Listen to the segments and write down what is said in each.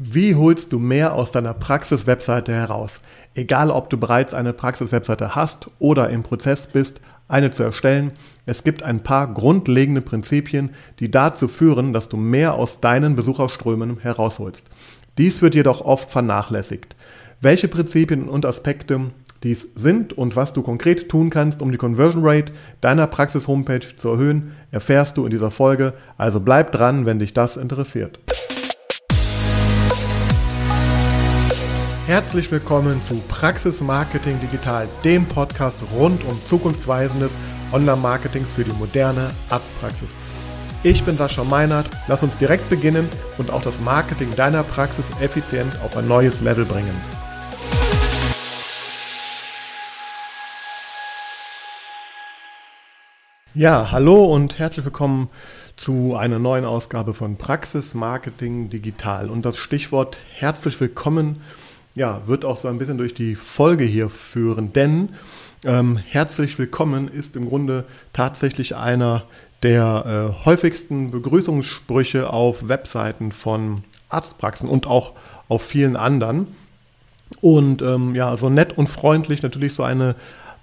Wie holst du mehr aus deiner Praxis-Webseite heraus? Egal, ob du bereits eine Praxis-Webseite hast oder im Prozess bist, eine zu erstellen, es gibt ein paar grundlegende Prinzipien, die dazu führen, dass du mehr aus deinen Besucherströmen herausholst. Dies wird jedoch oft vernachlässigt. Welche Prinzipien und Aspekte dies sind und was du konkret tun kannst, um die Conversion Rate deiner Praxis-Homepage zu erhöhen, erfährst du in dieser Folge. Also bleib dran, wenn dich das interessiert. Herzlich willkommen zu Praxis Marketing Digital, dem Podcast rund um zukunftsweisendes Online-Marketing für die moderne Arztpraxis. Ich bin Sascha Meinert, lass uns direkt beginnen und auch das Marketing deiner Praxis effizient auf ein neues Level bringen. Ja, hallo und herzlich willkommen zu einer neuen Ausgabe von Praxis Marketing Digital. Und das Stichwort herzlich willkommen ja, wird auch so ein bisschen durch die Folge hier führen, denn ähm, herzlich willkommen ist im Grunde tatsächlich einer der äh, häufigsten Begrüßungssprüche auf Webseiten von Arztpraxen und auch auf vielen anderen. Und ähm, ja, so nett und freundlich natürlich so eine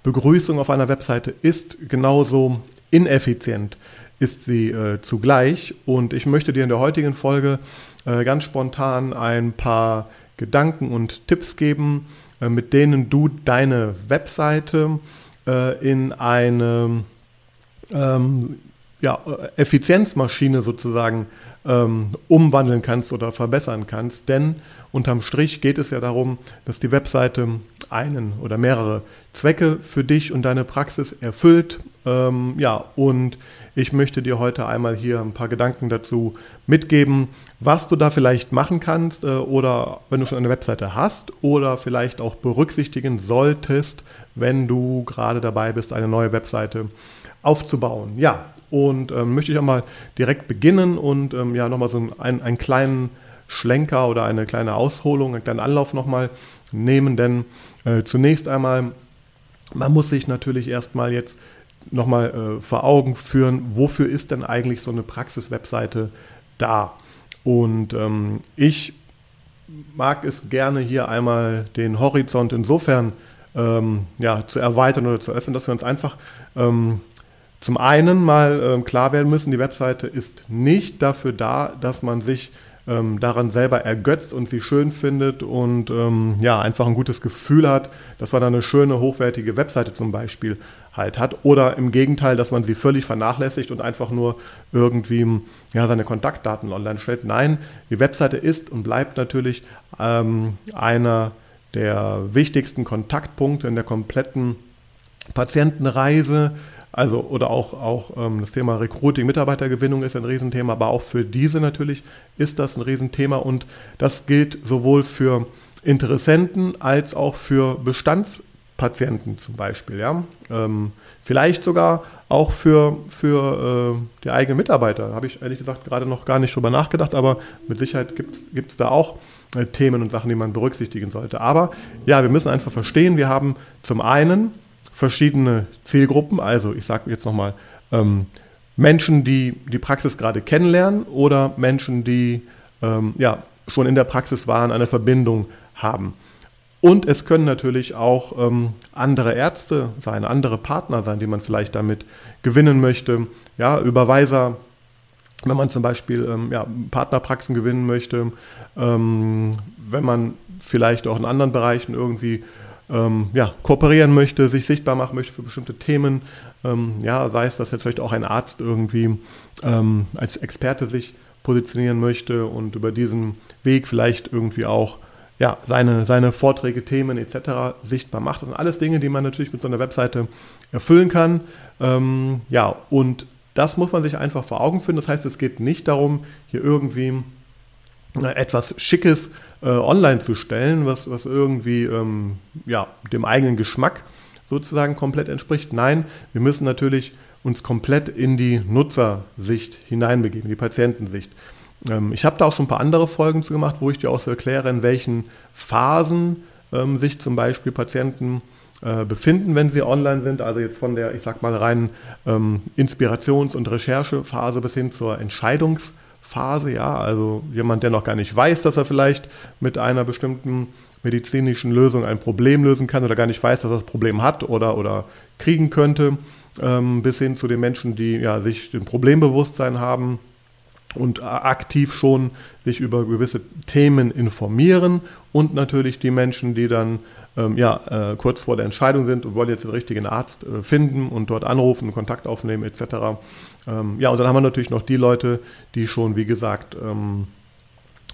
Begrüßung auf einer Webseite ist, genauso ineffizient ist sie äh, zugleich. Und ich möchte dir in der heutigen Folge äh, ganz spontan ein paar Gedanken und Tipps geben, äh, mit denen du deine Webseite äh, in eine ähm, ja, Effizienzmaschine sozusagen ähm, umwandeln kannst oder verbessern kannst. Denn unterm Strich geht es ja darum, dass die Webseite einen oder mehrere Zwecke für dich und deine Praxis erfüllt. Ähm, ja, und ich möchte dir heute einmal hier ein paar Gedanken dazu mitgeben, was du da vielleicht machen kannst äh, oder wenn du schon eine Webseite hast oder vielleicht auch berücksichtigen solltest, wenn du gerade dabei bist, eine neue Webseite aufzubauen. Ja, und ähm, möchte ich auch mal direkt beginnen und ähm, ja nochmal so einen, einen kleinen Schlenker oder eine kleine Ausholung, einen kleinen Anlauf nochmal nehmen, denn äh, zunächst einmal, man muss sich natürlich erstmal jetzt nochmal äh, vor Augen führen, wofür ist denn eigentlich so eine Praxis-Webseite da? Und ähm, ich mag es gerne hier einmal den Horizont insofern ähm, ja, zu erweitern oder zu öffnen, dass wir uns einfach ähm, zum einen mal ähm, klar werden müssen, die Webseite ist nicht dafür da, dass man sich ähm, daran selber ergötzt und sie schön findet und ähm, ja, einfach ein gutes Gefühl hat, dass man da eine schöne, hochwertige Webseite zum Beispiel halt hat. Oder im Gegenteil, dass man sie völlig vernachlässigt und einfach nur irgendwie ja, seine Kontaktdaten online stellt. Nein, die Webseite ist und bleibt natürlich ähm, einer der wichtigsten Kontaktpunkte in der kompletten Patientenreise. Also, oder auch, auch ähm, das Thema Recruiting, Mitarbeitergewinnung ist ein Riesenthema, aber auch für diese natürlich ist das ein Riesenthema und das gilt sowohl für Interessenten als auch für Bestandspatienten zum Beispiel. Ja? Ähm, vielleicht sogar auch für, für äh, die eigenen Mitarbeiter. Habe ich ehrlich gesagt gerade noch gar nicht drüber nachgedacht, aber mit Sicherheit gibt es da auch äh, Themen und Sachen, die man berücksichtigen sollte. Aber ja, wir müssen einfach verstehen, wir haben zum einen verschiedene Zielgruppen. Also ich sage jetzt nochmal, ähm, Menschen, die die Praxis gerade kennenlernen oder Menschen, die ähm, ja, schon in der Praxis waren, eine Verbindung haben. Und es können natürlich auch ähm, andere Ärzte sein, andere Partner sein, die man vielleicht damit gewinnen möchte. Ja, Überweiser, wenn man zum Beispiel ähm, ja, Partnerpraxen gewinnen möchte, ähm, wenn man vielleicht auch in anderen Bereichen irgendwie ähm, ja, kooperieren möchte, sich sichtbar machen möchte für bestimmte Themen. Ähm, ja, sei es, dass jetzt vielleicht auch ein Arzt irgendwie ähm, als Experte sich positionieren möchte und über diesen Weg vielleicht irgendwie auch ja, seine, seine Vorträge, Themen etc. sichtbar macht. Das sind alles Dinge, die man natürlich mit so einer Webseite erfüllen kann. Ähm, ja, und das muss man sich einfach vor Augen führen. Das heißt, es geht nicht darum, hier irgendwie etwas Schickes äh, online zu stellen, was, was irgendwie ähm, ja, dem eigenen Geschmack sozusagen komplett entspricht. Nein, wir müssen natürlich uns komplett in die Nutzersicht hineinbegeben, die Patientensicht. Ähm, ich habe da auch schon ein paar andere Folgen zu gemacht, wo ich dir auch so erkläre, in welchen Phasen ähm, sich zum Beispiel Patienten äh, befinden, wenn sie online sind. Also jetzt von der, ich sag mal, reinen ähm, Inspirations- und Recherchephase bis hin zur Entscheidungsphase. Phase, ja, also jemand, der noch gar nicht weiß, dass er vielleicht mit einer bestimmten medizinischen Lösung ein Problem lösen kann oder gar nicht weiß, dass er das Problem hat oder, oder kriegen könnte, ähm, bis hin zu den Menschen, die ja, sich ein Problembewusstsein haben und aktiv schon sich über gewisse Themen informieren und natürlich die Menschen, die dann ähm, ja, äh, kurz vor der Entscheidung sind und wollen jetzt den richtigen Arzt äh, finden und dort anrufen, Kontakt aufnehmen etc. Ähm, ja, und dann haben wir natürlich noch die Leute, die schon, wie gesagt, ähm,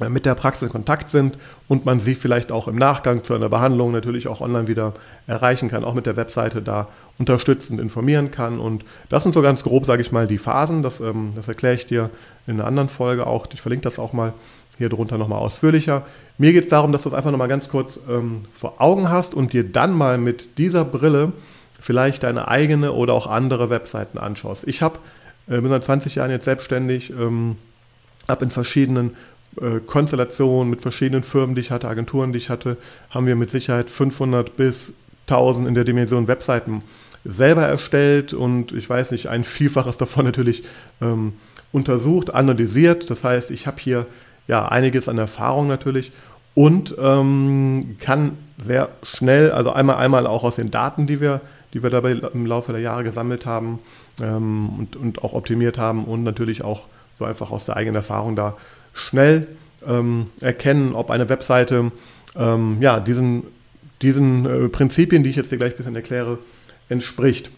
mit der Praxis in Kontakt sind und man sie vielleicht auch im Nachgang zu einer Behandlung natürlich auch online wieder erreichen kann, auch mit der Webseite da unterstützend informieren kann. Und das sind so ganz grob, sage ich mal, die Phasen. Das, ähm, das erkläre ich dir in einer anderen Folge auch. Ich verlinke das auch mal hier drunter nochmal ausführlicher. Mir geht es darum, dass du es einfach nochmal ganz kurz ähm, vor Augen hast und dir dann mal mit dieser Brille vielleicht deine eigene oder auch andere Webseiten anschaust. Ich habe äh, bin seit 20 Jahren jetzt selbstständig, ähm, habe in verschiedenen äh, Konstellationen mit verschiedenen Firmen, die ich hatte, Agenturen, die ich hatte, haben wir mit Sicherheit 500 bis 1000 in der Dimension Webseiten selber erstellt und ich weiß nicht, ein Vielfaches davon natürlich ähm, untersucht, analysiert. Das heißt, ich habe hier ja einiges an Erfahrung natürlich und ähm, kann sehr schnell, also einmal einmal auch aus den Daten, die wir, die wir dabei im Laufe der Jahre gesammelt haben ähm, und, und auch optimiert haben und natürlich auch so einfach aus der eigenen Erfahrung da schnell ähm, erkennen, ob eine Webseite ähm, ja, diesen, diesen äh, Prinzipien, die ich jetzt dir gleich ein bisschen erkläre, entspricht.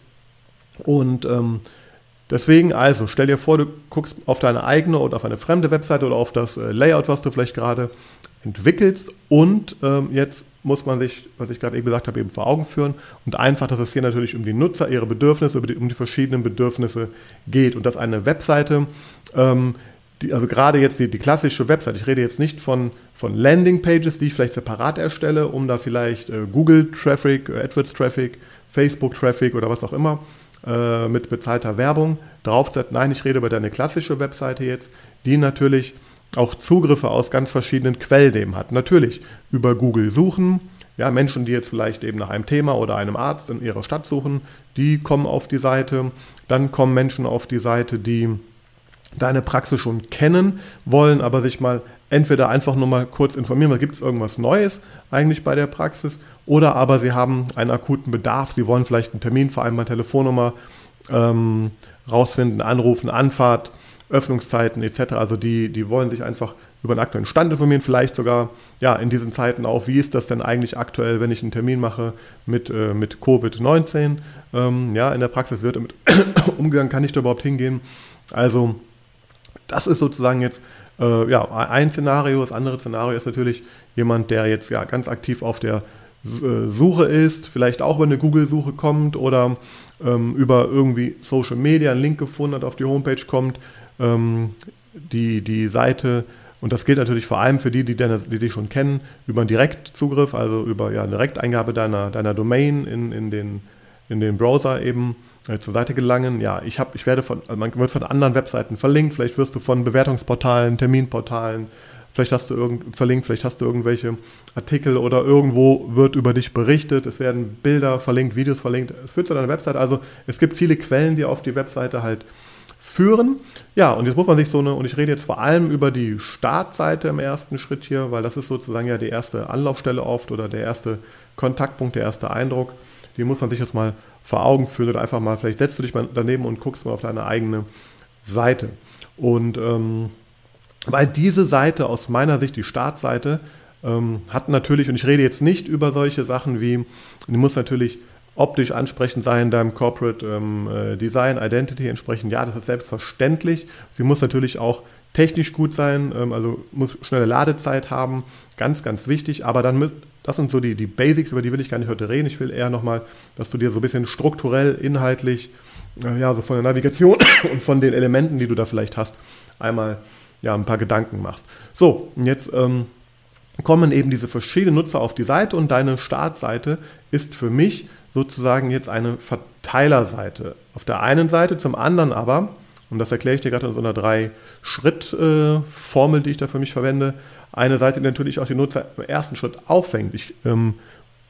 Und ähm, deswegen also, stell dir vor, du guckst auf deine eigene oder auf eine fremde Webseite oder auf das äh, Layout, was du vielleicht gerade entwickelst und ähm, jetzt muss man sich, was ich gerade eben gesagt habe, eben vor Augen führen und einfach, dass es hier natürlich um die Nutzer, ihre Bedürfnisse, um die verschiedenen Bedürfnisse geht und dass eine Webseite ähm, die, also gerade jetzt die, die, klassische Website, ich rede jetzt nicht von, von Landing-Pages, die ich vielleicht separat erstelle, um da vielleicht äh, Google-Traffic, äh, AdWords-Traffic, Facebook-Traffic oder was auch immer äh, mit bezahlter Werbung draufsetzt. Nein, ich rede über deine klassische Webseite jetzt, die natürlich auch Zugriffe aus ganz verschiedenen Quellen hat. Natürlich über Google suchen, ja, Menschen, die jetzt vielleicht eben nach einem Thema oder einem Arzt in ihrer Stadt suchen, die kommen auf die Seite. Dann kommen Menschen auf die Seite, die deine Praxis schon kennen wollen, aber sich mal entweder einfach nur mal kurz informieren, gibt es irgendwas Neues eigentlich bei der Praxis, oder aber sie haben einen akuten Bedarf, sie wollen vielleicht einen Termin vereinbaren, Telefonnummer ähm, rausfinden, anrufen, Anfahrt, Öffnungszeiten etc. Also die, die wollen sich einfach über den aktuellen Stand informieren, vielleicht sogar ja in diesen Zeiten auch, wie ist das denn eigentlich aktuell, wenn ich einen Termin mache mit, äh, mit Covid-19. Ähm, ja, in der Praxis wird damit umgegangen, kann ich da überhaupt hingehen? Also das ist sozusagen jetzt äh, ja, ein Szenario. Das andere Szenario ist natürlich jemand, der jetzt ja ganz aktiv auf der äh, Suche ist, vielleicht auch über eine Google-Suche kommt oder ähm, über irgendwie Social Media einen Link gefunden hat, auf die Homepage kommt, ähm, die, die Seite, und das gilt natürlich vor allem für die, die, deine, die dich schon kennen, über einen Direktzugriff, also über ja, eine Direkteingabe deiner, deiner Domain in, in, den, in den Browser eben äh, zur Seite gelangen. Ja, ich, hab, ich werde von, also man wird von anderen Webseiten verlinkt, vielleicht wirst du von Bewertungsportalen, Terminportalen, vielleicht hast du irgend, verlinkt, vielleicht hast du irgendwelche Artikel oder irgendwo wird über dich berichtet, es werden Bilder verlinkt, Videos verlinkt, es führt zu deiner Webseite. Also es gibt viele Quellen, die auf die Webseite halt führen. Ja, und jetzt muss man sich so eine, und ich rede jetzt vor allem über die Startseite im ersten Schritt hier, weil das ist sozusagen ja die erste Anlaufstelle oft oder der erste Kontaktpunkt, der erste Eindruck. Die muss man sich jetzt mal vor Augen führen oder einfach mal, vielleicht setzt du dich mal daneben und guckst mal auf deine eigene Seite. Und ähm, weil diese Seite aus meiner Sicht, die Startseite, ähm, hat natürlich, und ich rede jetzt nicht über solche Sachen wie, die muss natürlich optisch ansprechend sein, deinem Corporate ähm, äh, Design, Identity entsprechend. Ja, das ist selbstverständlich. Sie muss natürlich auch technisch gut sein, ähm, also muss schnelle Ladezeit haben, ganz, ganz wichtig. Aber dann, das sind so die, die Basics, über die will ich gar nicht heute reden. Ich will eher nochmal, dass du dir so ein bisschen strukturell, inhaltlich, äh, ja, so von der Navigation und von den Elementen, die du da vielleicht hast, einmal ja, ein paar Gedanken machst. So, und jetzt ähm, kommen eben diese verschiedenen Nutzer auf die Seite und deine Startseite ist für mich sozusagen jetzt eine Verteilerseite. Auf der einen Seite, zum anderen aber und das erkläre ich dir gerade in so einer Drei-Schritt-Formel, die ich da für mich verwende. Eine Seite, die natürlich auch die Nutzer im ersten Schritt auffängt. Ich ähm,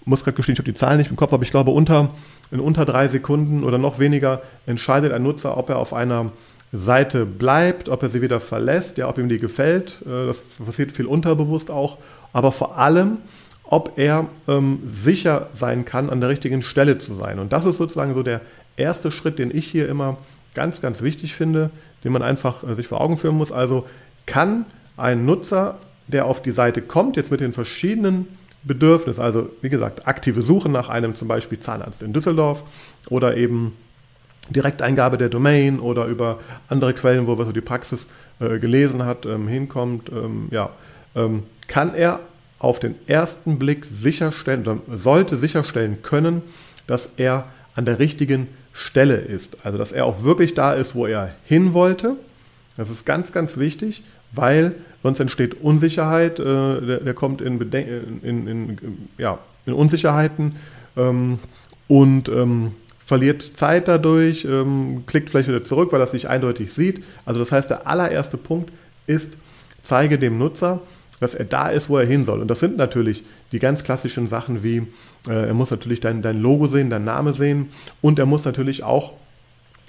muss gerade gestehen, ich habe die Zahlen nicht im Kopf, aber ich glaube, unter, in unter drei Sekunden oder noch weniger entscheidet ein Nutzer, ob er auf einer Seite bleibt, ob er sie wieder verlässt, ja, ob ihm die gefällt. Äh, das passiert viel unterbewusst auch. Aber vor allem, ob er ähm, sicher sein kann, an der richtigen Stelle zu sein. Und das ist sozusagen so der erste Schritt, den ich hier immer ganz, ganz wichtig finde, den man einfach äh, sich vor Augen führen muss. Also kann ein Nutzer, der auf die Seite kommt, jetzt mit den verschiedenen Bedürfnissen, also wie gesagt, aktive Suche nach einem zum Beispiel Zahnarzt in Düsseldorf oder eben Direkteingabe der Domain oder über andere Quellen, wo er so die Praxis äh, gelesen hat, ähm, hinkommt, ähm, ja, ähm, kann er auf den ersten Blick sicherstellen, sollte sicherstellen können, dass er an der richtigen Stelle ist. Also dass er auch wirklich da ist, wo er hin wollte. Das ist ganz, ganz wichtig, weil sonst entsteht Unsicherheit, äh, der, der, kommt in, Beden in, in, ja, in Unsicherheiten ähm, und ähm, verliert Zeit dadurch, ähm, klickt vielleicht wieder zurück, weil er es nicht eindeutig sieht. Also das heißt, der allererste Punkt ist, zeige dem Nutzer, dass er da ist, wo er hin soll. Und das sind natürlich die ganz klassischen Sachen wie, äh, er muss natürlich dein, dein Logo sehen, dein Name sehen und er muss natürlich auch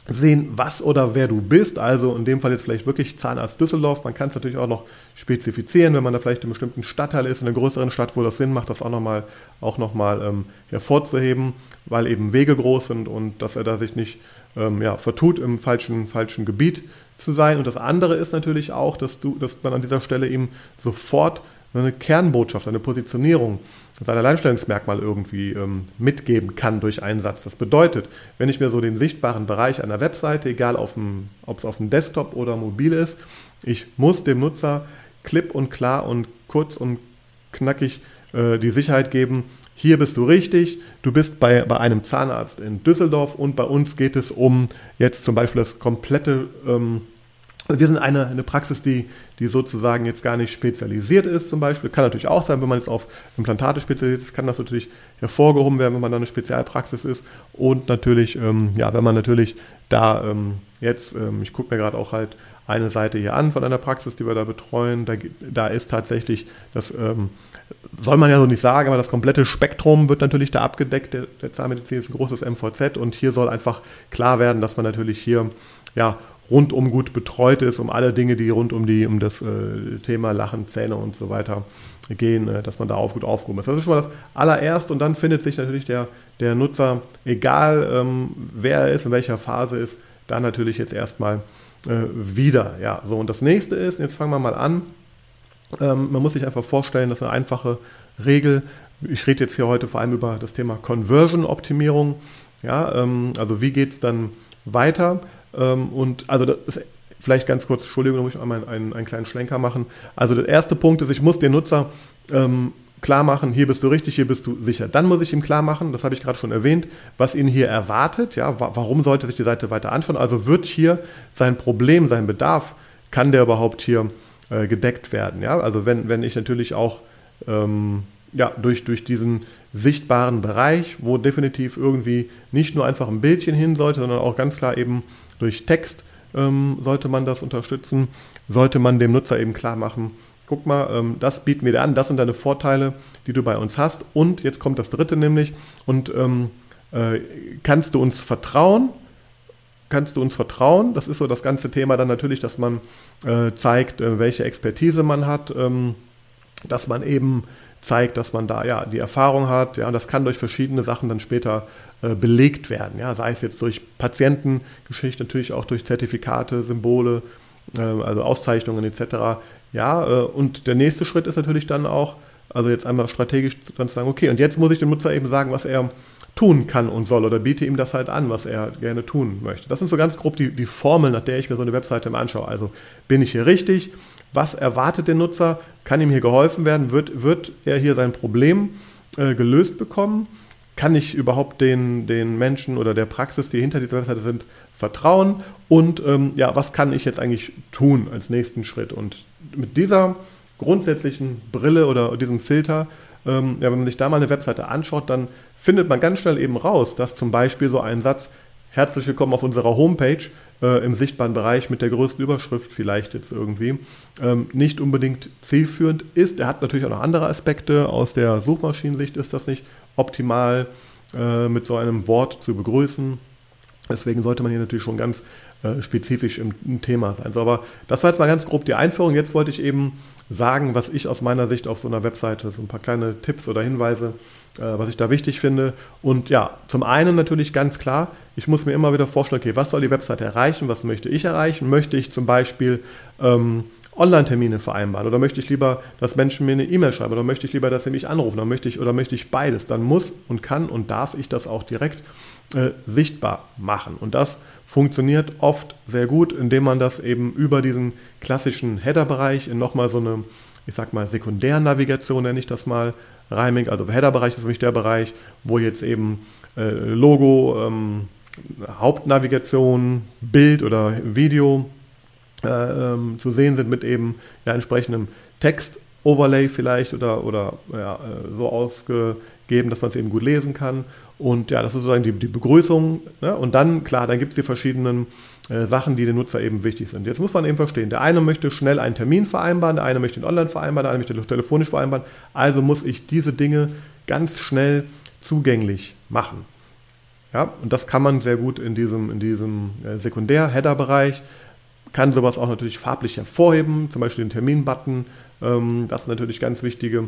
sehen, was oder wer du bist. Also in dem Fall jetzt vielleicht wirklich Zahnarzt Düsseldorf. Man kann es natürlich auch noch spezifizieren, wenn man da vielleicht in einem bestimmten Stadtteil ist, in einer größeren Stadt, wo das Sinn macht, das auch nochmal auch noch mal, ähm, hervorzuheben, weil eben Wege groß sind und dass er da sich nicht ähm, ja, vertut im falschen, falschen Gebiet zu sein. Und das andere ist natürlich auch, dass, du, dass man an dieser Stelle ihm sofort eine Kernbotschaft, eine Positionierung, sein Alleinstellungsmerkmal irgendwie ähm, mitgeben kann durch einen Satz. Das bedeutet, wenn ich mir so den sichtbaren Bereich einer Webseite, egal ob es auf dem Desktop oder mobil ist, ich muss dem Nutzer klipp und klar und kurz und knackig äh, die Sicherheit geben, hier bist du richtig, du bist bei, bei einem Zahnarzt in Düsseldorf und bei uns geht es um jetzt zum Beispiel das komplette, ähm, wir sind eine, eine Praxis, die, die sozusagen jetzt gar nicht spezialisiert ist zum Beispiel. Kann natürlich auch sein, wenn man jetzt auf Implantate spezialisiert ist, kann das natürlich hervorgehoben werden, wenn man da eine Spezialpraxis ist. Und natürlich, ähm, ja, wenn man natürlich da ähm, jetzt, ähm, ich gucke mir gerade auch halt eine Seite hier an von einer Praxis, die wir da betreuen. Da, da ist tatsächlich, das ähm, soll man ja so nicht sagen, aber das komplette Spektrum wird natürlich da abgedeckt. Der, der Zahnmedizin ist ein großes MVZ und hier soll einfach klar werden, dass man natürlich hier ja, rundum gut betreut ist, um alle Dinge, die rund um, die, um das äh, Thema Lachen, Zähne und so weiter gehen, äh, dass man da auch gut aufgehoben ist. Das ist schon mal das allererste und dann findet sich natürlich der, der Nutzer, egal ähm, wer er ist, in welcher Phase ist, da natürlich jetzt erstmal äh, wieder. Ja, so und das nächste ist, jetzt fangen wir mal an. Ähm, man muss sich einfach vorstellen, dass eine einfache Regel, ich rede jetzt hier heute vor allem über das Thema Conversion-Optimierung. Ja, ähm, also wie geht es dann weiter? Ähm, und also das ist vielleicht ganz kurz, Entschuldigung, da muss ich einmal einen, einen, kleinen Schlenker machen. Also der erste Punkt ist, ich muss den Nutzer ähm, klar machen, hier bist du richtig, hier bist du sicher. Dann muss ich ihm klar machen, das habe ich gerade schon erwähnt, was ihn hier erwartet. Ja, warum sollte sich die Seite weiter anschauen? Also wird hier sein Problem, sein Bedarf, kann der überhaupt hier äh, gedeckt werden? Ja, also wenn, wenn ich natürlich auch ähm, ja, durch, durch diesen sichtbaren Bereich, wo definitiv irgendwie nicht nur einfach ein Bildchen hin sollte, sondern auch ganz klar eben durch Text ähm, sollte man das unterstützen, sollte man dem Nutzer eben klar machen, guck mal, ähm, das bieten wir dir an, das sind deine Vorteile, die du bei uns hast. Und jetzt kommt das dritte nämlich, und ähm, äh, kannst du uns vertrauen? Kannst du uns vertrauen? Das ist so das ganze Thema dann natürlich, dass man äh, zeigt, äh, welche Expertise man hat, ähm, dass man eben zeigt, dass man da ja die Erfahrung hat. Ja, das kann durch verschiedene Sachen dann später belegt werden. Ja, sei es jetzt durch Patientengeschichte, natürlich auch durch Zertifikate, Symbole, äh, also Auszeichnungen etc. Ja, äh, und der nächste Schritt ist natürlich dann auch, also jetzt einmal strategisch dann zu sagen, okay, und jetzt muss ich dem Nutzer eben sagen, was er tun kann und soll oder biete ihm das halt an, was er gerne tun möchte. Das sind so ganz grob die, die Formeln, nach der ich mir so eine Webseite immer anschaue. Also bin ich hier richtig? Was erwartet der Nutzer? Kann ihm hier geholfen werden? Wird, wird er hier sein Problem äh, gelöst bekommen? Kann ich überhaupt den, den Menschen oder der Praxis, die hinter dieser Webseite sind, vertrauen? Und ähm, ja, was kann ich jetzt eigentlich tun als nächsten Schritt? Und mit dieser grundsätzlichen Brille oder diesem Filter, ähm, ja, wenn man sich da mal eine Webseite anschaut, dann findet man ganz schnell eben raus, dass zum Beispiel so ein Satz, herzlich willkommen auf unserer Homepage, äh, im sichtbaren Bereich mit der größten Überschrift vielleicht jetzt irgendwie, ähm, nicht unbedingt zielführend ist. Er hat natürlich auch noch andere Aspekte. Aus der Suchmaschinensicht ist das nicht optimal äh, mit so einem Wort zu begrüßen. Deswegen sollte man hier natürlich schon ganz äh, spezifisch im, im, Thema sein. So, aber das war jetzt mal ganz grob die Einführung. Jetzt wollte ich eben sagen, was ich aus meiner Sicht auf so einer Webseite, so ein paar kleine Tipps oder Hinweise, äh, was ich da wichtig finde. Und ja, zum einen natürlich ganz klar, ich muss mir immer wieder vorstellen, okay, was soll die Webseite erreichen, was möchte ich erreichen? Möchte ich zum Beispiel ähm, Online-Termine vereinbaren oder möchte ich lieber, dass Menschen mir eine E-Mail schreiben oder möchte ich lieber, dass sie mich anrufen oder möchte ich, oder möchte ich beides? Dann muss und kann und darf ich das auch direkt äh, sichtbar machen. Und das funktioniert oft sehr gut, indem man das eben über diesen klassischen Header-Bereich in nochmal so eine, ich sag mal, Sekundärnavigation nenne ich das mal, reinigt. Also Header-Bereich ist nämlich der Bereich, wo jetzt eben äh, Logo, ähm, Hauptnavigation, Bild oder Video ähm, zu sehen sind mit eben ja, entsprechendem Text-Overlay vielleicht oder, oder ja, äh, so ausgegeben, dass man es eben gut lesen kann. Und ja, das ist sozusagen die, die Begrüßung. Ne? Und dann, klar, dann gibt es die verschiedenen äh, Sachen, die den Nutzer eben wichtig sind. Jetzt muss man eben verstehen, der eine möchte schnell einen Termin vereinbaren, der eine möchte ihn online vereinbaren, der eine möchte telefonisch vereinbaren. Also muss ich diese Dinge ganz schnell zugänglich machen. Ja, und das kann man sehr gut in diesem, in diesem äh, Sekundär-Header-Bereich. Kann sowas auch natürlich farblich hervorheben, zum Beispiel den Termin-Button. Ähm, das sind natürlich ganz wichtige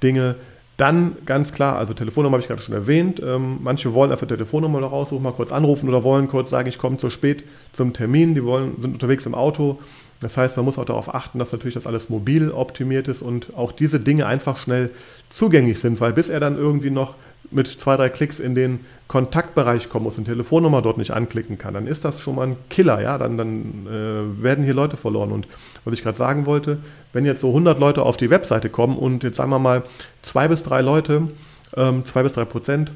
Dinge. Dann ganz klar, also Telefonnummer habe ich gerade schon erwähnt. Ähm, manche wollen einfach Telefonnummer noch raussuchen, mal kurz anrufen oder wollen kurz sagen, ich komme zu spät zum Termin. Die wollen, sind unterwegs im Auto. Das heißt, man muss auch darauf achten, dass natürlich das alles mobil optimiert ist und auch diese Dinge einfach schnell zugänglich sind, weil bis er dann irgendwie noch mit zwei, drei Klicks in den Kontaktbereich kommen muss und Telefonnummer dort nicht anklicken kann, dann ist das schon mal ein Killer, ja, dann, dann äh, werden hier Leute verloren. Und was ich gerade sagen wollte, wenn jetzt so 100 Leute auf die Webseite kommen und jetzt sagen wir mal zwei bis drei Leute, ähm, zwei bis drei Prozent,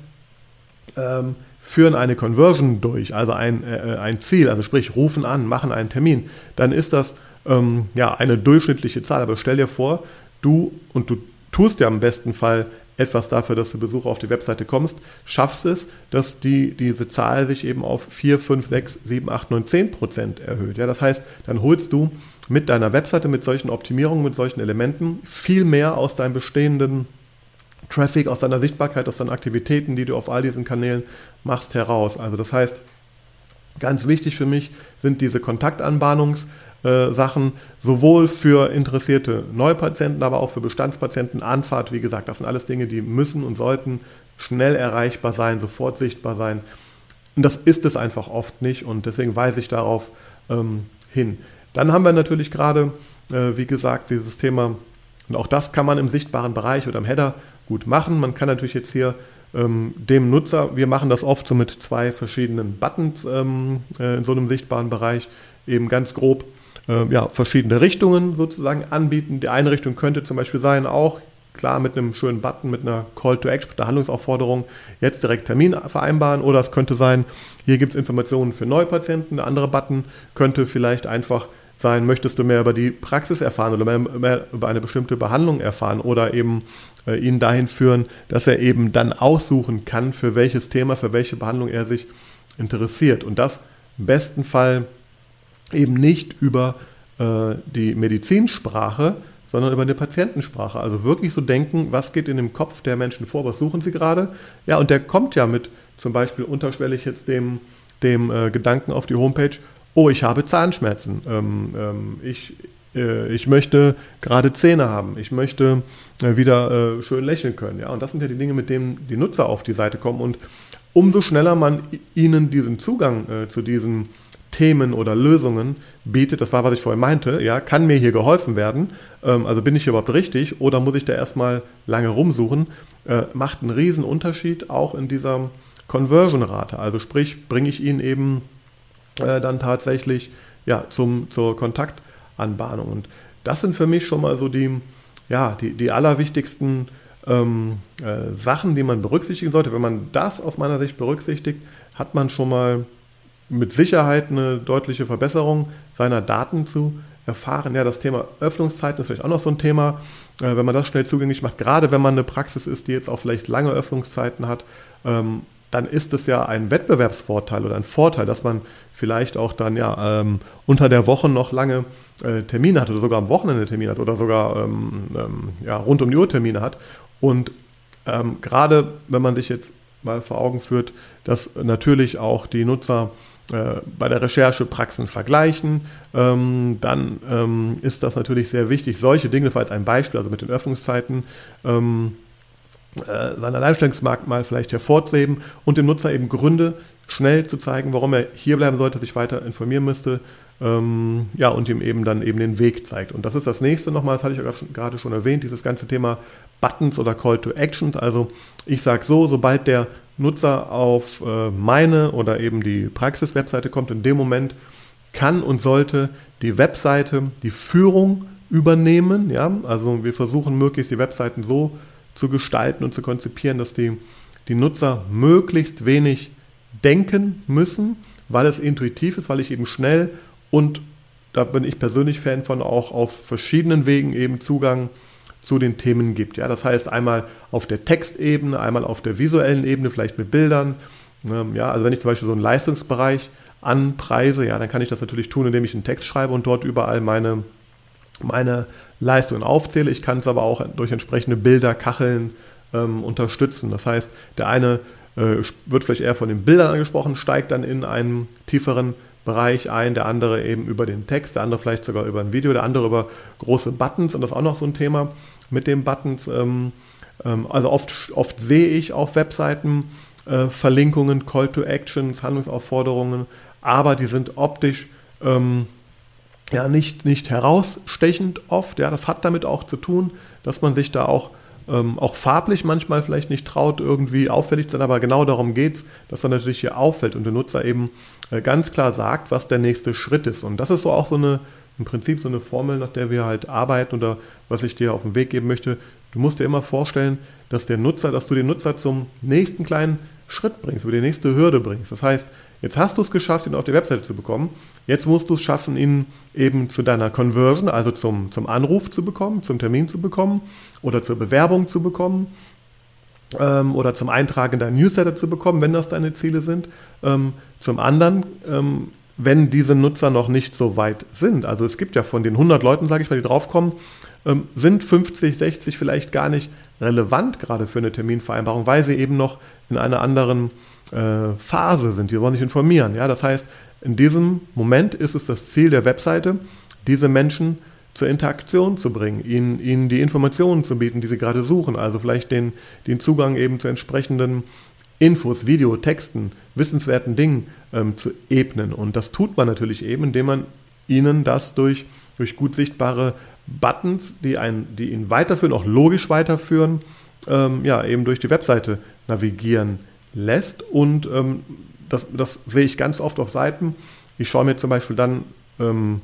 ähm, führen eine Conversion durch, also ein, äh, ein Ziel, also sprich rufen an, machen einen Termin, dann ist das ähm, ja eine durchschnittliche Zahl. Aber stell dir vor, du und du tust ja im besten Fall etwas dafür, dass du Besucher auf die Webseite kommst, schaffst es, dass die, diese Zahl sich eben auf 4, 5, 6, 7, 8, 9, 10 Prozent erhöht. Ja, das heißt, dann holst du mit deiner Webseite, mit solchen Optimierungen, mit solchen Elementen viel mehr aus deinem bestehenden Traffic, aus deiner Sichtbarkeit, aus deinen Aktivitäten, die du auf all diesen Kanälen machst, heraus. Also das heißt, ganz wichtig für mich sind diese Kontaktanbahnungs- äh, Sachen, sowohl für interessierte Neupatienten, aber auch für Bestandspatienten. Anfahrt, wie gesagt, das sind alles Dinge, die müssen und sollten schnell erreichbar sein, sofort sichtbar sein. Und das ist es einfach oft nicht und deswegen weise ich darauf ähm, hin. Dann haben wir natürlich gerade, äh, wie gesagt, dieses Thema, und auch das kann man im sichtbaren Bereich oder im Header gut machen. Man kann natürlich jetzt hier ähm, dem Nutzer, wir machen das oft so mit zwei verschiedenen Buttons ähm, äh, in so einem sichtbaren Bereich, eben ganz grob äh, ja, verschiedene Richtungen sozusagen anbieten. Die eine Richtung könnte zum Beispiel sein, auch klar mit einem schönen Button, mit einer Call to Action, mit einer Handlungsaufforderung, jetzt direkt Termin vereinbaren. Oder es könnte sein, hier gibt es Informationen für Neupatienten. Der andere Button könnte vielleicht einfach sein, möchtest du mehr über die Praxis erfahren oder mehr, mehr über eine bestimmte Behandlung erfahren oder eben äh, ihn dahin führen, dass er eben dann aussuchen kann, für welches Thema, für welche Behandlung er sich interessiert. Und das im besten Fall eben nicht über äh, die Medizinsprache, sondern über eine Patientensprache. Also wirklich so denken, was geht in dem Kopf der Menschen vor, was suchen sie gerade? Ja, und der kommt ja mit zum Beispiel unterschwellig jetzt dem, dem äh, Gedanken auf die Homepage, oh, ich habe Zahnschmerzen, ähm, ähm, ich, äh, ich möchte gerade Zähne haben, ich möchte äh, wieder äh, schön lächeln können. Ja, und das sind ja die Dinge, mit denen die Nutzer auf die Seite kommen. Und umso schneller man ihnen diesen Zugang äh, zu diesen Themen oder Lösungen bietet, das war, was ich vorhin meinte, ja, kann mir hier geholfen werden, ähm, also bin ich hier überhaupt richtig oder muss ich da erstmal lange rumsuchen, äh, macht einen riesen Unterschied auch in dieser Conversion-Rate. Also sprich, bringe ich ihn eben äh, dann tatsächlich ja, zum, zur Kontaktanbahnung. Und das sind für mich schon mal so die, ja, die, die allerwichtigsten ähm, äh, Sachen, die man berücksichtigen sollte. Wenn man das aus meiner Sicht berücksichtigt, hat man schon mal mit Sicherheit eine deutliche Verbesserung seiner Daten zu erfahren. Ja, das Thema Öffnungszeiten ist vielleicht auch noch so ein Thema, äh, wenn man das schnell zugänglich macht. Gerade wenn man eine Praxis ist, die jetzt auch vielleicht lange Öffnungszeiten hat, ähm, dann ist es ja ein Wettbewerbsvorteil oder ein Vorteil, dass man vielleicht auch dann ja ähm, unter der Woche noch lange äh, Termine hat oder sogar am Wochenende Termine hat oder sogar ähm, ähm ja, rund um die Uhr Termine hat. Und ähm, gerade wenn man sich jetzt mal vor Augen führt, dass natürlich auch die Nutzer bei der Recherche Praxen vergleichen, ähm, dann ähm, ist das natürlich sehr wichtig, solche Dinge, als ein Beispiel, also mit den Öffnungszeiten, ähm, äh, sein Alleinstellungsmerkmal vielleicht hervorzuheben und dem Nutzer eben Gründe schnell zu zeigen, warum er hier bleiben sollte, sich weiter informieren müsste, ähm, ja, und ihm eben dann eben den Weg zeigt. Und das ist das nächste nochmal, das hatte ich ja gerade schon erwähnt, dieses ganze Thema Buttons oder Call to Actions. Also ich sage so, sobald der Nutzer auf äh, meine oder eben die Praxis-Webseite kommt, in dem Moment kann und sollte die Webseite die Führung übernehmen. Ja? Also wir versuchen möglichst die Webseiten so zu gestalten und zu konzipieren, dass die, die Nutzer möglichst wenig denken müssen, weil es intuitiv ist, weil ich eben schnell und da bin ich persönlich Fan von auch auf verschiedenen Wegen eben Zugang zu den Themen gibt. Ja, das heißt einmal auf der Textebene, einmal auf der visuellen Ebene, vielleicht mit Bildern. Ähm, ja, also wenn ich zum Beispiel so einen Leistungsbereich anpreise, ja, dann kann ich das natürlich tun, indem ich einen Text schreibe und dort überall meine, meine Leistungen aufzähle. Ich kann es aber auch durch entsprechende Bilder, Kacheln ähm, unterstützen. Das heißt, der eine äh, wird vielleicht eher von den Bildern angesprochen, steigt dann in einen tieferen Bereich ein, der andere eben über den Text, der andere vielleicht sogar über ein Video, der andere über große Buttons und das ist auch noch so ein Thema mit den Buttons. Ähm, ähm, also oft, oft sehe ich auf Webseiten äh, Verlinkungen, Call to Actions, Handlungsaufforderungen, aber die sind optisch ähm, ja nicht, nicht herausstechend oft. Ja, das hat damit auch zu tun, dass man sich da auch ähm, auch farblich manchmal vielleicht nicht traut, irgendwie auffällig zu sein, aber genau darum geht es, dass man natürlich hier auffällt und der Nutzer eben ganz klar sagt, was der nächste Schritt ist. Und das ist so auch so eine, im Prinzip so eine Formel, nach der wir halt arbeiten oder was ich dir auf den Weg geben möchte. Du musst dir immer vorstellen, dass der Nutzer, dass du den Nutzer zum nächsten kleinen Schritt bringst, über die nächste Hürde bringst. Das heißt, jetzt hast du es geschafft, ihn auf die Webseite zu bekommen. Jetzt musst du es schaffen, ihn eben zu deiner Conversion, also zum, zum Anruf zu bekommen, zum Termin zu bekommen oder zur Bewerbung zu bekommen ähm, oder zum Eintragen in dein Newsletter zu bekommen, wenn das deine Ziele sind. Ähm, zum anderen, ähm, wenn diese Nutzer noch nicht so weit sind. Also es gibt ja von den 100 Leuten, sage ich mal, die draufkommen, ähm, sind 50, 60 vielleicht gar nicht relevant gerade für eine Terminvereinbarung, weil sie eben noch in einer anderen äh, Phase sind. Die wollen sich informieren. Ja? Das heißt, in diesem Moment ist es das Ziel der Webseite, diese Menschen zur Interaktion zu bringen, ihnen, ihnen die Informationen zu bieten, die sie gerade suchen. Also vielleicht den, den Zugang eben zu entsprechenden Infos, Video, Texten, wissenswerten Dingen ähm, zu ebnen. Und das tut man natürlich eben, indem man ihnen das durch, durch gut sichtbare Buttons, die, einen, die ihn weiterführen, auch logisch weiterführen, ähm, ja, eben durch die Webseite navigieren lässt. Und ähm, das, das, sehe ich ganz oft auf Seiten. Ich schaue mir zum Beispiel dann ähm,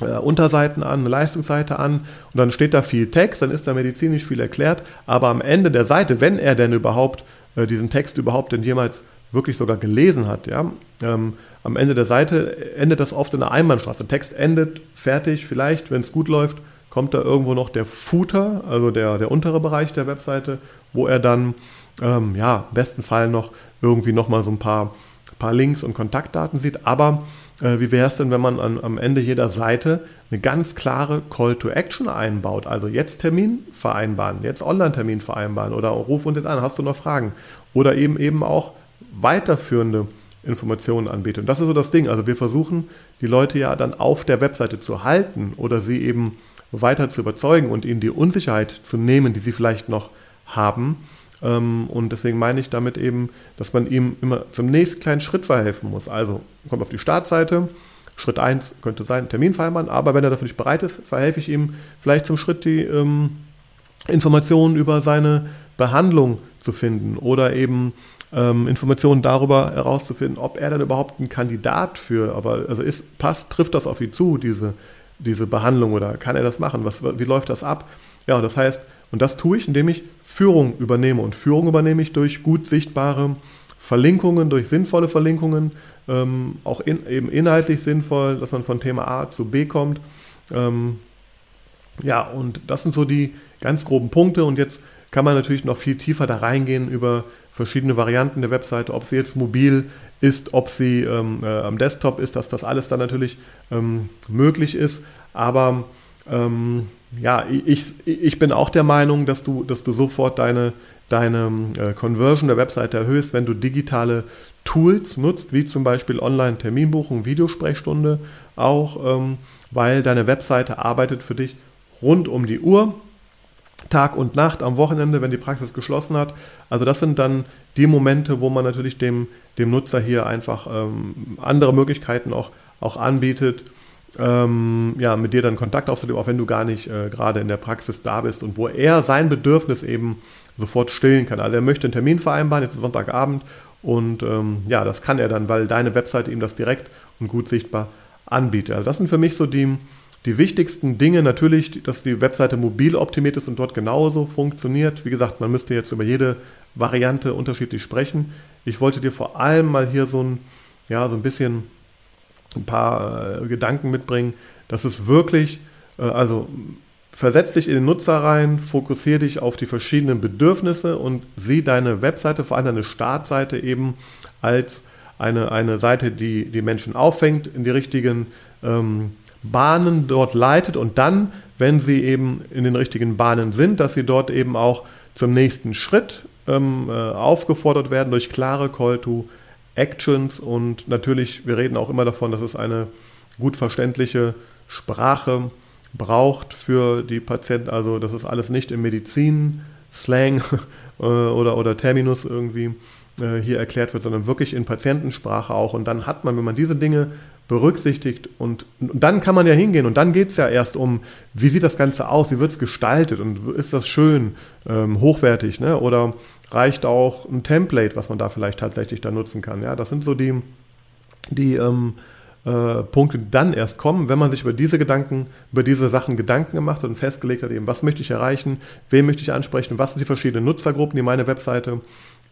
äh, Unterseiten an, eine Leistungsseite an und dann steht da viel Text, dann ist da medizinisch viel erklärt, aber am Ende der Seite, wenn er denn überhaupt äh, diesen Text überhaupt denn jemals wirklich sogar gelesen hat, ja, ähm, am Ende der Seite endet das oft in einer Einbahnstraße. Der Text endet fertig, vielleicht, wenn es gut läuft, kommt da irgendwo noch der Footer, also der, der untere Bereich der Webseite, wo er dann ähm, ja, im besten Fall noch irgendwie nochmal so ein paar, paar Links und Kontaktdaten sieht. Aber äh, wie wäre es denn, wenn man an, am Ende jeder Seite eine ganz klare Call to Action einbaut? Also jetzt Termin vereinbaren, jetzt Online-Termin vereinbaren oder ruf uns jetzt an, hast du noch Fragen? Oder eben eben auch weiterführende Informationen anbietet. Und das ist so das Ding. Also wir versuchen, die Leute ja dann auf der Webseite zu halten oder sie eben weiter zu überzeugen und ihnen die Unsicherheit zu nehmen, die sie vielleicht noch haben. Ähm, und deswegen meine ich damit eben, dass man ihm immer zum nächsten kleinen Schritt verhelfen muss. Also kommt auf die Startseite. Schritt 1 könnte sein, Termin vereinbaren, aber wenn er dafür nicht bereit ist, verhelfe ich ihm vielleicht zum Schritt die ähm, Informationen über seine Behandlung zu finden oder eben ähm, Informationen darüber herauszufinden, ob er dann überhaupt ein Kandidat für, aber also ist, passt, trifft das auf ihn zu, diese, diese Behandlung oder kann er das machen? Was, wie läuft das ab? Ja, das heißt, und das tue ich, indem ich Führung übernehme. Und Führung übernehme ich durch gut sichtbare Verlinkungen, durch sinnvolle Verlinkungen, ähm, auch in, eben inhaltlich sinnvoll, dass man von Thema A zu B kommt. Ähm, ja, und das sind so die ganz groben Punkte. Und jetzt kann man natürlich noch viel tiefer da reingehen über verschiedene Varianten der Webseite, ob sie jetzt mobil ist, ob sie ähm, äh, am Desktop ist, dass das alles dann natürlich ähm, möglich ist. Aber ähm, ja, ich, ich bin auch der Meinung, dass du, dass du sofort deine, deine äh, Conversion der Webseite erhöhst, wenn du digitale Tools nutzt, wie zum Beispiel Online-Terminbuchung, Videosprechstunde, auch ähm, weil deine Webseite arbeitet für dich rund um die Uhr, Tag und Nacht, am Wochenende, wenn die Praxis geschlossen hat. Also das sind dann die Momente, wo man natürlich dem, dem Nutzer hier einfach ähm, andere Möglichkeiten auch, auch anbietet, ähm, ja, mit dir dann Kontakt aufzunehmen, auch wenn du gar nicht äh, gerade in der Praxis da bist und wo er sein Bedürfnis eben sofort stillen kann. Also er möchte einen Termin vereinbaren, jetzt ist Sonntagabend und ähm, ja, das kann er dann, weil deine Webseite ihm das direkt und gut sichtbar anbietet. Also das sind für mich so die, die wichtigsten Dinge. Natürlich, dass die Webseite mobil optimiert ist und dort genauso funktioniert. Wie gesagt, man müsste jetzt über jede Variante unterschiedlich sprechen. Ich wollte dir vor allem mal hier so ein, ja, so ein bisschen ein paar äh, Gedanken mitbringen, dass es wirklich, äh, also versetz dich in den Nutzer rein, fokussiere dich auf die verschiedenen Bedürfnisse und sieh deine Webseite, vor allem deine Startseite eben als eine, eine Seite, die die Menschen auffängt, in die richtigen ähm, Bahnen dort leitet und dann, wenn sie eben in den richtigen Bahnen sind, dass sie dort eben auch zum nächsten Schritt ähm, äh, aufgefordert werden durch klare Call to Actions und natürlich, wir reden auch immer davon, dass es eine gut verständliche Sprache braucht für die Patienten. Also das ist alles nicht im Medizin-Slang äh, oder, oder Terminus irgendwie äh, hier erklärt wird, sondern wirklich in Patientensprache auch. Und dann hat man, wenn man diese Dinge berücksichtigt und, und dann kann man ja hingehen und dann geht es ja erst um, wie sieht das Ganze aus, wie wird es gestaltet und ist das schön, ähm, hochwertig, ne? oder reicht auch ein Template, was man da vielleicht tatsächlich da nutzen kann. Ja, das sind so die, die ähm, äh, Punkte, die dann erst kommen, wenn man sich über diese Gedanken, über diese Sachen Gedanken gemacht hat und festgelegt hat, eben, was möchte ich erreichen, wen möchte ich ansprechen, was sind die verschiedenen Nutzergruppen, die meine Webseite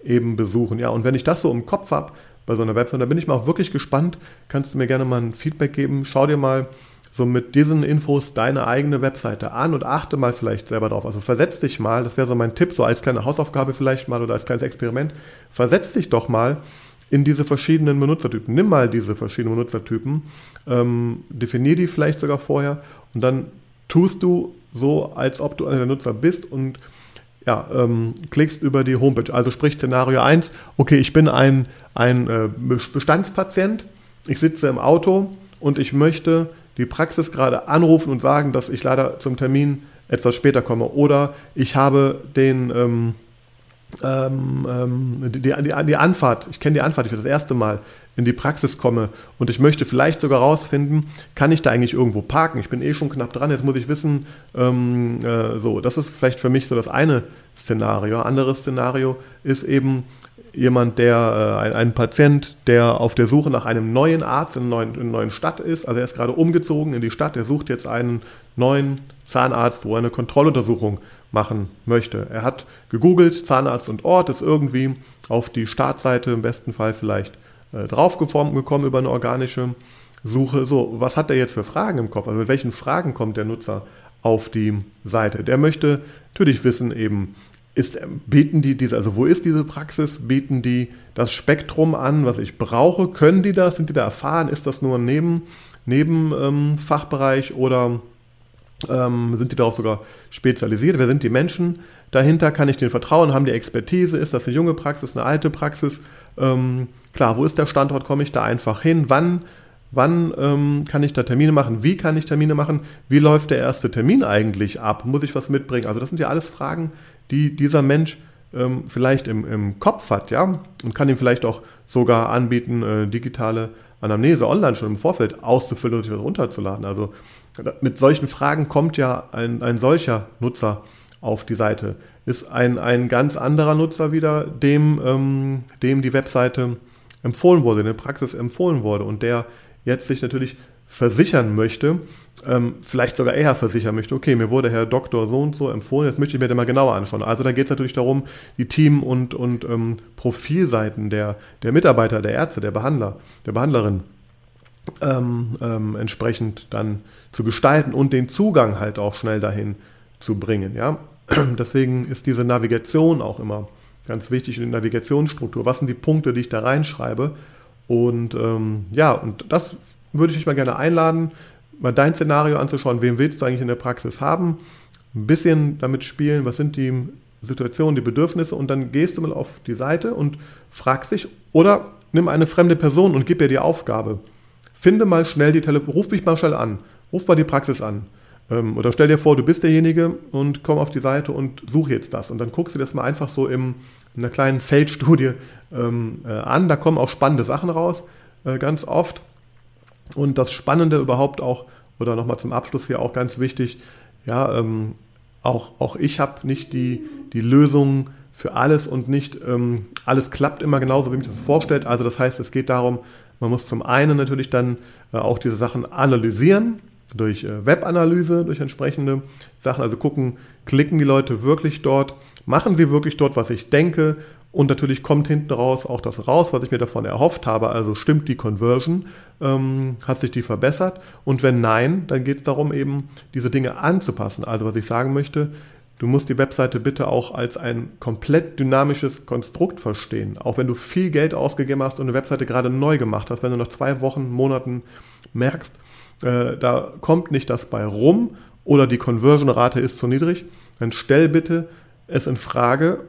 eben besuchen. Ja, und wenn ich das so im Kopf habe bei so einer Webseite, dann bin ich mal auch wirklich gespannt. Kannst du mir gerne mal ein Feedback geben? Schau dir mal so mit diesen Infos deine eigene Webseite an und achte mal vielleicht selber drauf. Also versetz dich mal, das wäre so mein Tipp, so als kleine Hausaufgabe vielleicht mal oder als kleines Experiment, versetz dich doch mal in diese verschiedenen Benutzertypen. Nimm mal diese verschiedenen Benutzertypen, ähm, definier die vielleicht sogar vorher und dann tust du so, als ob du ein Nutzer bist und ja, ähm, klickst über die Homepage. Also sprich Szenario 1, okay, ich bin ein, ein äh, Bestandspatient, ich sitze im Auto und ich möchte die Praxis gerade anrufen und sagen, dass ich leider zum Termin etwas später komme. Oder ich habe den, ähm, ähm, ähm die, die, die, Anfahrt, ich kenne die Anfahrt, ich für das erste Mal in die Praxis komme und ich möchte vielleicht sogar rausfinden, kann ich da eigentlich irgendwo parken? Ich bin eh schon knapp dran, jetzt muss ich wissen, ähm, äh, so, das ist vielleicht für mich so das eine Szenario. Anderes Szenario ist eben, jemand, der, äh, ein, ein, Patient, der auf der Suche nach einem neuen Arzt in einer neuen, neuen Stadt ist. Also er ist gerade umgezogen in die Stadt, er sucht jetzt einen neuen Zahnarzt, wo er eine Kontrolluntersuchung machen möchte. Er hat gegoogelt, Zahnarzt und Ort, ist irgendwie auf die Startseite im besten Fall vielleicht äh, draufgeformt gekommen über eine organische Suche. So, was hat er jetzt für Fragen im Kopf? Also mit welchen Fragen kommt der Nutzer auf die Seite? Der möchte natürlich wissen eben, ist, bieten die diese, also wo ist diese Praxis? Bieten die das Spektrum an, was ich brauche? Können die das? Sind die da erfahren? Ist das nur ein Neben, Nebenfachbereich ähm, oder ähm, sind die darauf sogar spezialisiert? Wer sind die Menschen dahinter? Kann ich denen vertrauen? Haben die Expertise? Ist das eine junge Praxis, eine alte Praxis? Ähm, klar, wo ist der Standort? Komme ich da einfach hin? Wann? Wann ähm, kann ich da Termine machen? Wie kann ich Termine machen? Wie läuft der erste Termin eigentlich ab? Muss ich was mitbringen? Also das sind ja alles Fragen, die dieser Mensch ähm, vielleicht im, im, Kopf hat, ja, und kann ihm vielleicht auch sogar anbieten, äh, digitale Anamnese online schon im Vorfeld auszufüllen und sich was runterzuladen. Also mit solchen Fragen kommt ja ein, ein solcher Nutzer auf die Seite. Ist ein, ein ganz anderer Nutzer wieder, dem, ähm, dem die Webseite empfohlen wurde, in der Praxis empfohlen wurde und der jetzt sich natürlich versichern möchte, ähm, vielleicht sogar eher versichern möchte, okay, mir wurde Herr Doktor so und so empfohlen, jetzt möchte ich mir den mal genauer anschauen. Also da geht es natürlich darum, die Team- und, und ähm, Profilseiten der, der Mitarbeiter, der Ärzte, der Behandler, der Behandlerin ähm, ähm entsprechend dann zu gestalten und den Zugang halt auch schnell dahin zu bringen. Ja? Deswegen ist diese Navigation auch immer ganz wichtig, die Navigationsstruktur. Was sind die Punkte, die ich da reinschreibe? Und ähm, ja, und das würde ich dich mal gerne einladen, mal dein Szenario anzuschauen. Wen willst du eigentlich in der Praxis haben? Ein bisschen damit spielen, was sind die Situationen, die Bedürfnisse und dann gehst du mal auf die Seite und fragst dich oder nimm eine fremde Person und gib ihr die Aufgabe. Finde mal schnell die Telefon, ruf mich mal schnell an, ruf mal die Praxis an. Ähm, oder stell dir vor, du bist derjenige und komm auf die Seite und such jetzt das. Und dann guckst du das mal einfach so in einer kleinen Feldstudie ähm, äh, an. Da kommen auch spannende Sachen raus, äh, ganz oft. Und das Spannende überhaupt auch, oder nochmal zum Abschluss hier auch ganz wichtig, ja, ähm, auch, auch ich habe nicht die, die Lösung für alles und nicht ähm, alles klappt immer genauso, wie man das vorstellt. Also das heißt, es geht darum, man muss zum einen natürlich dann äh, auch diese Sachen analysieren, durch äh, Webanalyse, durch entsprechende Sachen, also gucken, klicken die Leute wirklich dort, machen sie wirklich dort, was ich denke und natürlich kommt hinten raus auch das raus, was ich mir davon erhofft habe. Also stimmt die Conversion, ähm, hat sich die verbessert? Und wenn nein, dann geht es darum, eben diese Dinge anzupassen. Also was ich sagen möchte, du musst die Webseite bitte auch als ein komplett dynamisches Konstrukt verstehen. Auch wenn du viel Geld ausgegeben hast und eine Webseite gerade neu gemacht hast, wenn du nach zwei Wochen, Monaten merkst, äh, da kommt nicht das bei rum oder die Conversion-Rate ist zu niedrig, dann stell bitte es in Frage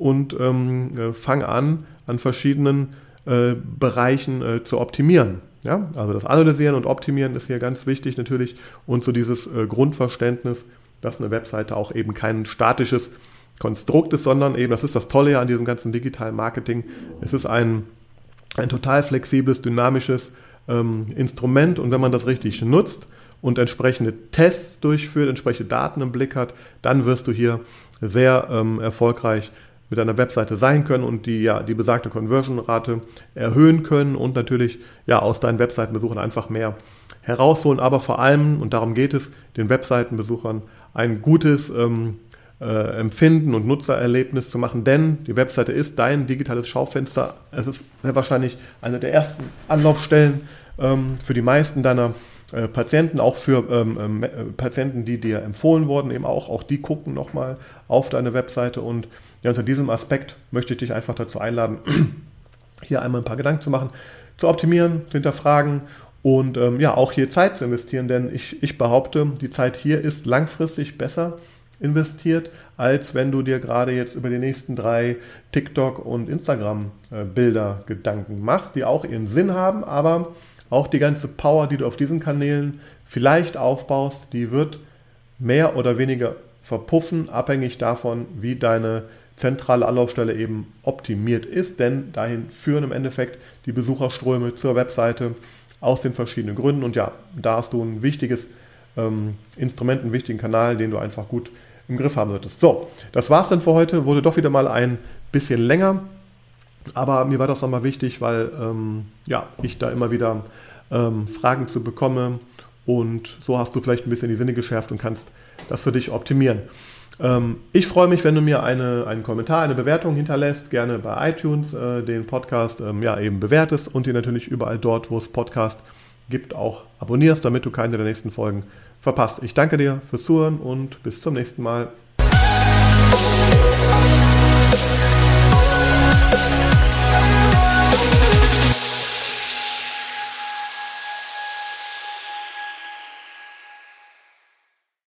und ähm, äh, fang an, an verschiedenen äh, Bereichen äh, zu optimieren. Ja? Also das Analysieren und Optimieren ist hier ganz wichtig natürlich und so dieses äh, Grundverständnis, dass eine Webseite auch eben kein statisches Konstrukt ist, sondern eben, das ist das Tolle an diesem ganzen digitalen Marketing, es ist ein, ein total flexibles, dynamisches ähm, Instrument und wenn man das richtig nutzt und entsprechende Tests durchführt, entsprechende Daten im Blick hat, dann wirst du hier sehr ähm, erfolgreich mit einer Webseite sein können und die ja die besagte Conversion-Rate erhöhen können und natürlich ja aus deinen Webseitenbesuchern einfach mehr herausholen, aber vor allem, und darum geht es, den Webseitenbesuchern ein gutes ähm, äh, Empfinden und Nutzererlebnis zu machen, denn die Webseite ist dein digitales Schaufenster. Es ist wahrscheinlich eine der ersten Anlaufstellen ähm, für die meisten deiner äh, Patienten, auch für ähm, ähm, äh, Patienten, die dir empfohlen wurden, eben auch, auch die gucken nochmal auf deine Webseite. Und ja, unter diesem Aspekt möchte ich dich einfach dazu einladen, hier einmal ein paar Gedanken zu machen, zu optimieren, zu hinterfragen und ähm, ja, auch hier Zeit zu investieren, denn ich, ich behaupte, die Zeit hier ist langfristig besser investiert, als wenn du dir gerade jetzt über die nächsten drei TikTok- und Instagram-Bilder äh, Gedanken machst, die auch ihren Sinn haben, aber auch die ganze Power, die du auf diesen Kanälen vielleicht aufbaust, die wird mehr oder weniger verpuffen, abhängig davon, wie deine zentrale Anlaufstelle eben optimiert ist, denn dahin führen im Endeffekt die Besucherströme zur Webseite aus den verschiedenen Gründen. Und ja, da hast du ein wichtiges ähm, Instrument, einen wichtigen Kanal, den du einfach gut im Griff haben solltest. So, das war's dann für heute. Wurde doch wieder mal ein bisschen länger. Aber mir war das nochmal wichtig, weil ähm, ja, ich da immer wieder ähm, Fragen zu bekomme. Und so hast du vielleicht ein bisschen die Sinne geschärft und kannst das für dich optimieren. Ähm, ich freue mich, wenn du mir eine, einen Kommentar, eine Bewertung hinterlässt, gerne bei iTunes äh, den Podcast ähm, ja, eben bewertest und dir natürlich überall dort, wo es Podcast gibt, auch abonnierst, damit du keine der nächsten Folgen verpasst. Ich danke dir fürs Zuhören und bis zum nächsten Mal.